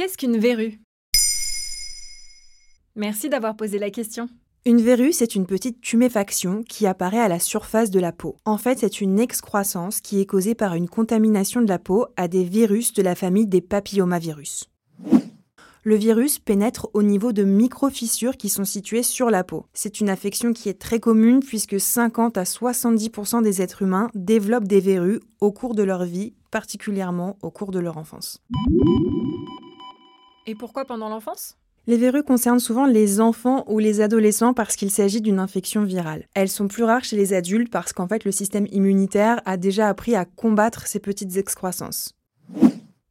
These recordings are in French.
Qu'est-ce qu'une verrue? Merci d'avoir posé la question. Une verrue, c'est une petite tuméfaction qui apparaît à la surface de la peau. En fait, c'est une excroissance qui est causée par une contamination de la peau à des virus de la famille des papillomavirus. Le virus pénètre au niveau de micro-fissures qui sont situées sur la peau. C'est une affection qui est très commune puisque 50 à 70% des êtres humains développent des verrues au cours de leur vie, particulièrement au cours de leur enfance. Et pourquoi pendant l'enfance? Les verrues concernent souvent les enfants ou les adolescents parce qu'il s'agit d'une infection virale. Elles sont plus rares chez les adultes parce qu'en fait le système immunitaire a déjà appris à combattre ces petites excroissances.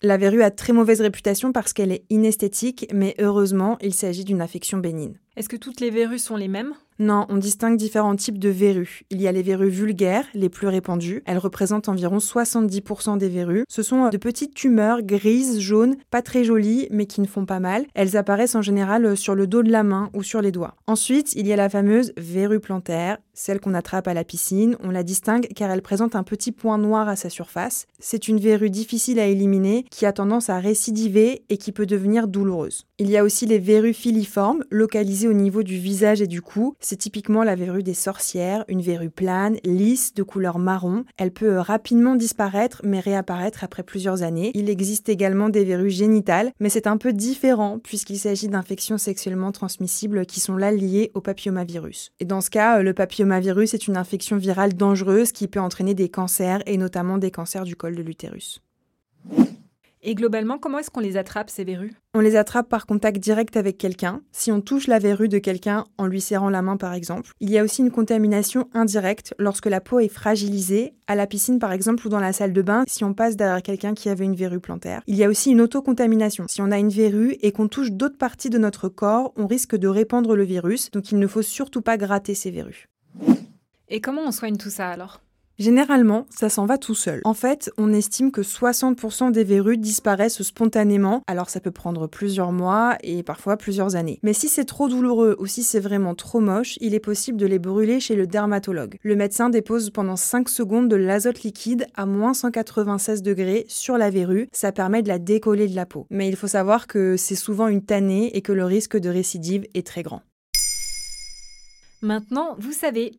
La verrue a très mauvaise réputation parce qu'elle est inesthétique, mais heureusement, il s'agit d'une affection bénigne. Est-ce que toutes les verrues sont les mêmes? Non, on distingue différents types de verrues. Il y a les verrues vulgaires, les plus répandues. Elles représentent environ 70% des verrues. Ce sont de petites tumeurs grises, jaunes, pas très jolies, mais qui ne font pas mal. Elles apparaissent en général sur le dos de la main ou sur les doigts. Ensuite, il y a la fameuse verrue plantaire, celle qu'on attrape à la piscine. On la distingue car elle présente un petit point noir à sa surface. C'est une verrue difficile à éliminer qui a tendance à récidiver et qui peut devenir douloureuse. Il y a aussi les verrues filiformes, localisées au niveau du visage et du cou. C'est typiquement la verrue des sorcières, une verrue plane, lisse, de couleur marron. Elle peut rapidement disparaître mais réapparaître après plusieurs années. Il existe également des verrues génitales, mais c'est un peu différent puisqu'il s'agit d'infections sexuellement transmissibles qui sont là liées au papillomavirus. Et dans ce cas, le papillomavirus est une infection virale dangereuse qui peut entraîner des cancers et notamment des cancers du col de l'utérus. Et globalement, comment est-ce qu'on les attrape, ces verrues? On les attrape par contact direct avec quelqu'un, si on touche la verrue de quelqu'un en lui serrant la main par exemple. Il y a aussi une contamination indirecte lorsque la peau est fragilisée, à la piscine par exemple ou dans la salle de bain, si on passe derrière quelqu'un qui avait une verrue plantaire. Il y a aussi une autocontamination. Si on a une verrue et qu'on touche d'autres parties de notre corps, on risque de répandre le virus, donc il ne faut surtout pas gratter ces verrues. Et comment on soigne tout ça alors? Généralement, ça s'en va tout seul. En fait, on estime que 60% des verrues disparaissent spontanément, alors ça peut prendre plusieurs mois et parfois plusieurs années. Mais si c'est trop douloureux ou si c'est vraiment trop moche, il est possible de les brûler chez le dermatologue. Le médecin dépose pendant 5 secondes de l'azote liquide à moins 196 degrés sur la verrue, ça permet de la décoller de la peau. Mais il faut savoir que c'est souvent une tannée et que le risque de récidive est très grand. Maintenant, vous savez,